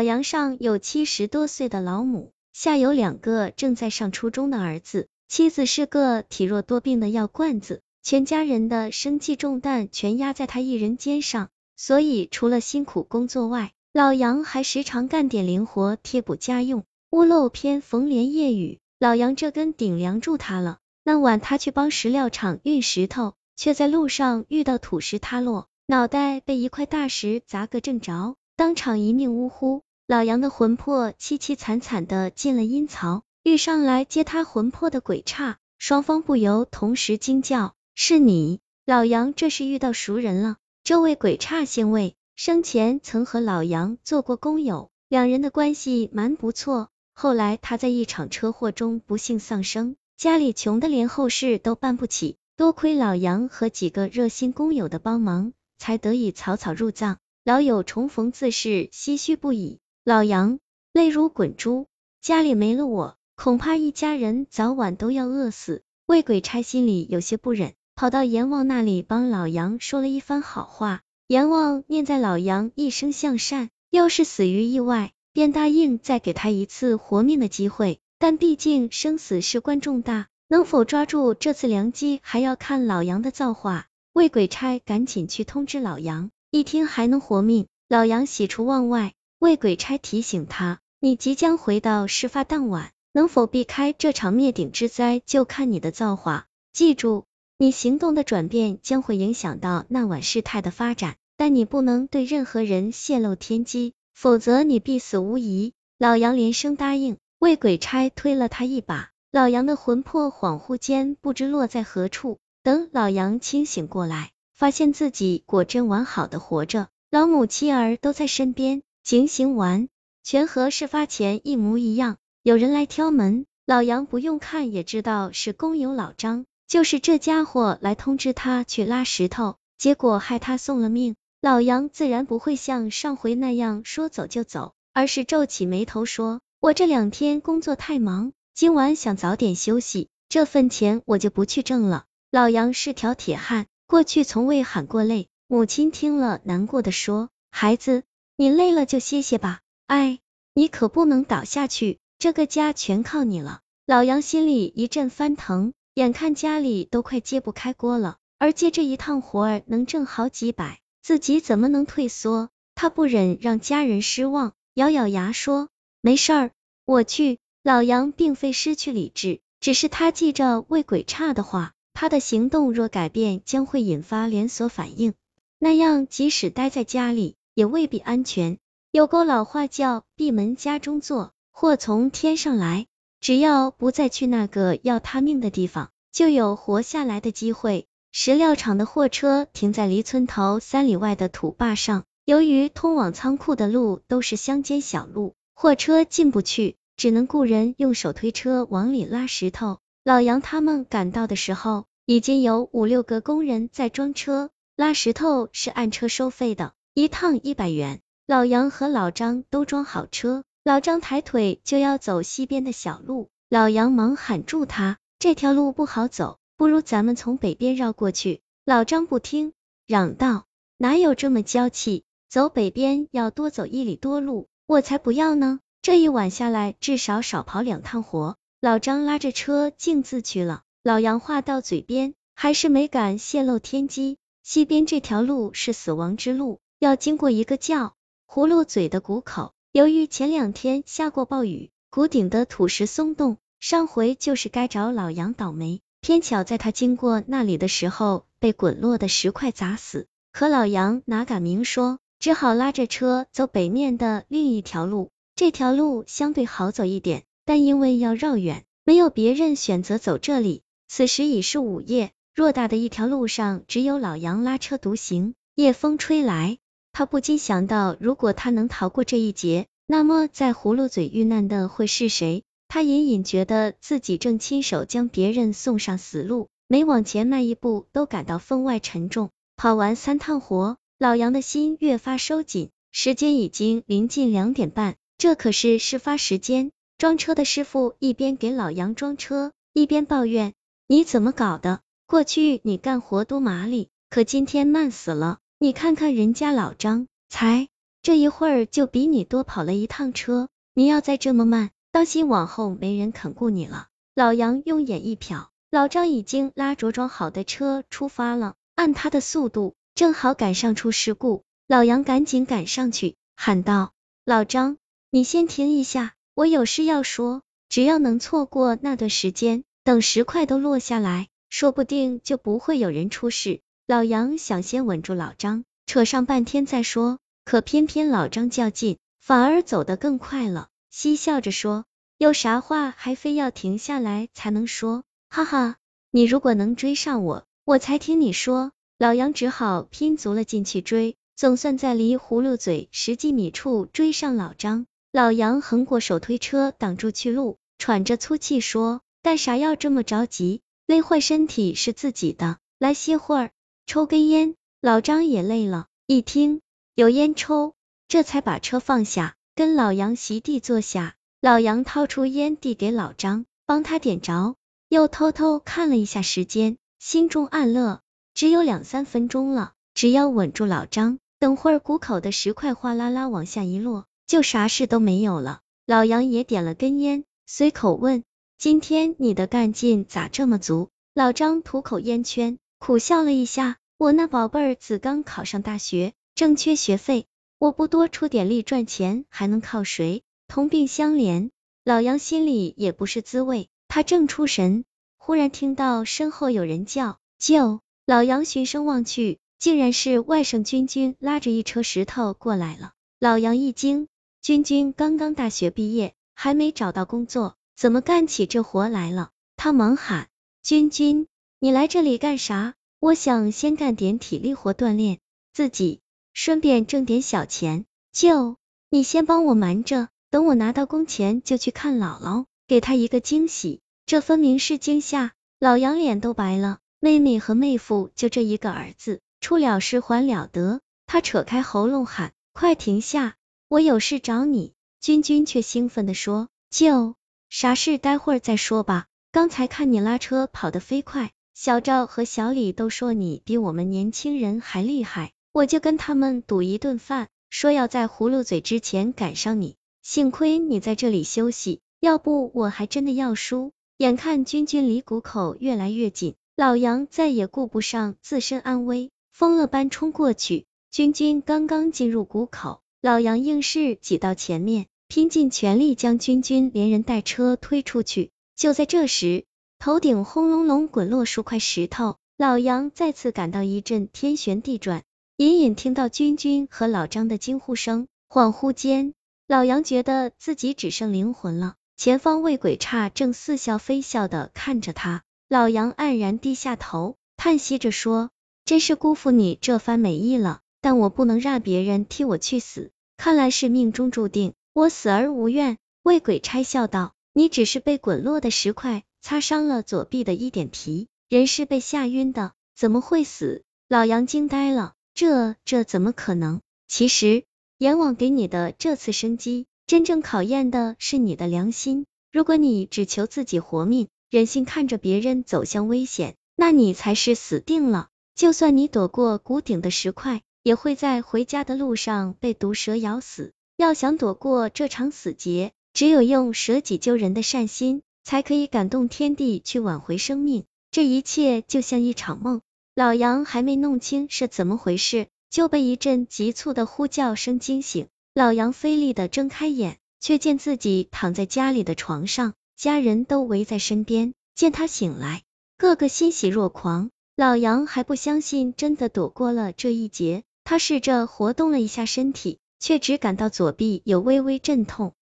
老杨上有七十多岁的老母，下有两个正在上初中的儿子，妻子是个体弱多病的药罐子，全家人的生计重担全压在他一人肩上，所以除了辛苦工作外，老杨还时常干点零活贴补家用。屋漏偏逢连夜雨，老杨这根顶梁柱他了。那晚他去帮石料厂运石头，却在路上遇到土石塌落，脑袋被一块大石砸个正着，当场一命呜呼。老杨的魂魄凄凄惨惨的进了阴曹，遇上来接他魂魄的鬼差，双方不由同时惊叫：“是你！”老杨这是遇到熟人了。这位鬼差姓魏，生前曾和老杨做过工友，两人的关系蛮不错。后来他在一场车祸中不幸丧生，家里穷的连后事都办不起，多亏老杨和几个热心工友的帮忙，才得以草草入葬。老友重逢自是唏嘘不已，老杨泪如滚珠，家里没了我，恐怕一家人早晚都要饿死。魏鬼差心里有些不忍，跑到阎王那里帮老杨说了一番好话。阎王念在老杨一生向善，要是死于意外。便答应再给他一次活命的机会，但毕竟生死事关重大，能否抓住这次良机，还要看老杨的造化。魏鬼差赶紧去通知老杨，一听还能活命，老杨喜出望外。魏鬼差提醒他，你即将回到事发当晚，能否避开这场灭顶之灾，就看你的造化。记住，你行动的转变将会影响到那晚事态的发展，但你不能对任何人泄露天机。否则你必死无疑。老杨连声答应。魏鬼差推了他一把，老杨的魂魄恍惚间不知落在何处。等老杨清醒过来，发现自己果真完好的活着，老母妻儿都在身边，情形完全和事发前一模一样。有人来挑门，老杨不用看也知道是工友老张，就是这家伙来通知他去拉石头，结果害他送了命。老杨自然不会像上回那样说走就走，而是皱起眉头说：“我这两天工作太忙，今晚想早点休息，这份钱我就不去挣了。”老杨是条铁汉，过去从未喊过累。母亲听了，难过的说：“孩子，你累了就歇歇吧，哎，你可不能倒下去，这个家全靠你了。”老杨心里一阵翻腾，眼看家里都快揭不开锅了，而接这一趟活儿能挣好几百。自己怎么能退缩？他不忍让家人失望，咬咬牙说：“没事儿，我去。”老杨并非失去理智，只是他记着魏鬼差的话，他的行动若改变，将会引发连锁反应，那样即使待在家里，也未必安全。有 câu 老话叫“闭门家中坐，祸从天上来”，只要不再去那个要他命的地方，就有活下来的机会。石料厂的货车停在离村头三里外的土坝上，由于通往仓库的路都是乡间小路，货车进不去，只能雇人用手推车往里拉石头。老杨他们赶到的时候，已经有五六个工人在装车，拉石头是按车收费的，一趟一百元。老杨和老张都装好车，老张抬腿就要走西边的小路，老杨忙喊住他，这条路不好走。不如咱们从北边绕过去。老张不听，嚷道：“哪有这么娇气？走北边要多走一里多路，我才不要呢！这一晚下来，至少少跑两趟活。”老张拉着车径自去了。老杨话到嘴边，还是没敢泄露天机。西边这条路是死亡之路，要经过一个叫葫芦嘴的谷口。由于前两天下过暴雨，谷顶的土石松动，上回就是该找老杨倒霉。偏巧在他经过那里的时候，被滚落的石块砸死。可老杨哪敢明说，只好拉着车走北面的另一条路。这条路相对好走一点，但因为要绕远，没有别人选择走这里。此时已是午夜，偌大的一条路上，只有老杨拉车独行。夜风吹来，他不禁想到，如果他能逃过这一劫，那么在葫芦嘴遇难的会是谁？他隐隐觉得自己正亲手将别人送上死路，每往前迈一步都感到分外沉重。跑完三趟活，老杨的心越发收紧。时间已经临近两点半，这可是事发时间。装车的师傅一边给老杨装车，一边抱怨：“你怎么搞的？过去你干活多麻利，可今天慢死了。你看看人家老张，才这一会儿就比你多跑了一趟车，你要再这么慢，当心往后没人肯雇你了。老杨用眼一瞟，老张已经拉着装好的车出发了，按他的速度，正好赶上出事故。老杨赶紧赶上去，喊道：“老张，你先停一下，我有事要说。只要能错过那段时间，等石块都落下来，说不定就不会有人出事。”老杨想先稳住老张，扯上半天再说，可偏偏老张较劲，反而走得更快了，嬉笑着说。有啥话还非要停下来才能说？哈哈，你如果能追上我，我才听你说。老杨只好拼足了劲去追，总算在离葫芦嘴十几米处追上老张。老杨横过手推车挡住去路，喘着粗气说：“干啥要这么着急？累坏身体是自己的，来歇会儿，抽根烟。”老张也累了，一听有烟抽，这才把车放下，跟老杨席地坐下。老杨掏出烟递给老张，帮他点着，又偷偷看了一下时间，心中暗乐，只有两三分钟了，只要稳住老张，等会儿谷口的石块哗啦啦往下一落，就啥事都没有了。老杨也点了根烟，随口问：“今天你的干劲咋这么足？”老张吐口烟圈，苦笑了一下：“我那宝贝儿子刚考上大学，正缺学费，我不多出点力赚钱，还能靠谁？”同病相怜，老杨心里也不是滋味。他正出神，忽然听到身后有人叫：“舅！”老杨循声望去，竟然是外甥君君拉着一车石头过来了。老杨一惊，君君刚刚大学毕业，还没找到工作，怎么干起这活来了？他忙喊：“君君，你来这里干啥？我想先干点体力活锻炼自己，顺便挣点小钱。舅，你先帮我瞒着。”等我拿到工钱，就去看姥姥，给她一个惊喜。这分明是惊吓，老杨脸都白了。妹妹和妹夫就这一个儿子，出了事还了得？他扯开喉咙喊：“快停下，我有事找你。”君君却兴奋的说：“舅，啥事待会儿再说吧。刚才看你拉车跑得飞快，小赵和小李都说你比我们年轻人还厉害，我就跟他们赌一顿饭，说要在葫芦嘴之前赶上你。”幸亏你在这里休息，要不我还真的要输。眼看君君离谷口越来越近，老杨再也顾不上自身安危，疯了般冲过去。君君刚刚进入谷口，老杨硬是挤到前面，拼尽全力将君君连人带车推出去。就在这时，头顶轰隆隆滚落数块石头，老杨再次感到一阵天旋地转，隐隐听到君君和老张的惊呼声。恍惚间。老杨觉得自己只剩灵魂了，前方魏鬼差正似笑非笑的看着他，老杨黯然低下头，叹息着说：“真是辜负你这番美意了，但我不能让别人替我去死，看来是命中注定，我死而无怨。”魏鬼差笑道：“你只是被滚落的石块擦伤了左臂的一点皮，人是被吓晕的，怎么会死？”老杨惊呆了，这这怎么可能？其实。阎王给你的这次生机，真正考验的是你的良心。如果你只求自己活命，忍心看着别人走向危险，那你才是死定了。就算你躲过谷顶的石块，也会在回家的路上被毒蛇咬死。要想躲过这场死劫，只有用舍己救人的善心，才可以感动天地去挽回生命。这一切就像一场梦。老杨还没弄清是怎么回事。就被一阵急促的呼叫声惊醒，老杨费力的睁开眼，却见自己躺在家里的床上，家人都围在身边。见他醒来，个个欣喜若狂。老杨还不相信真的躲过了这一劫，他试着活动了一下身体，却只感到左臂有微微阵痛。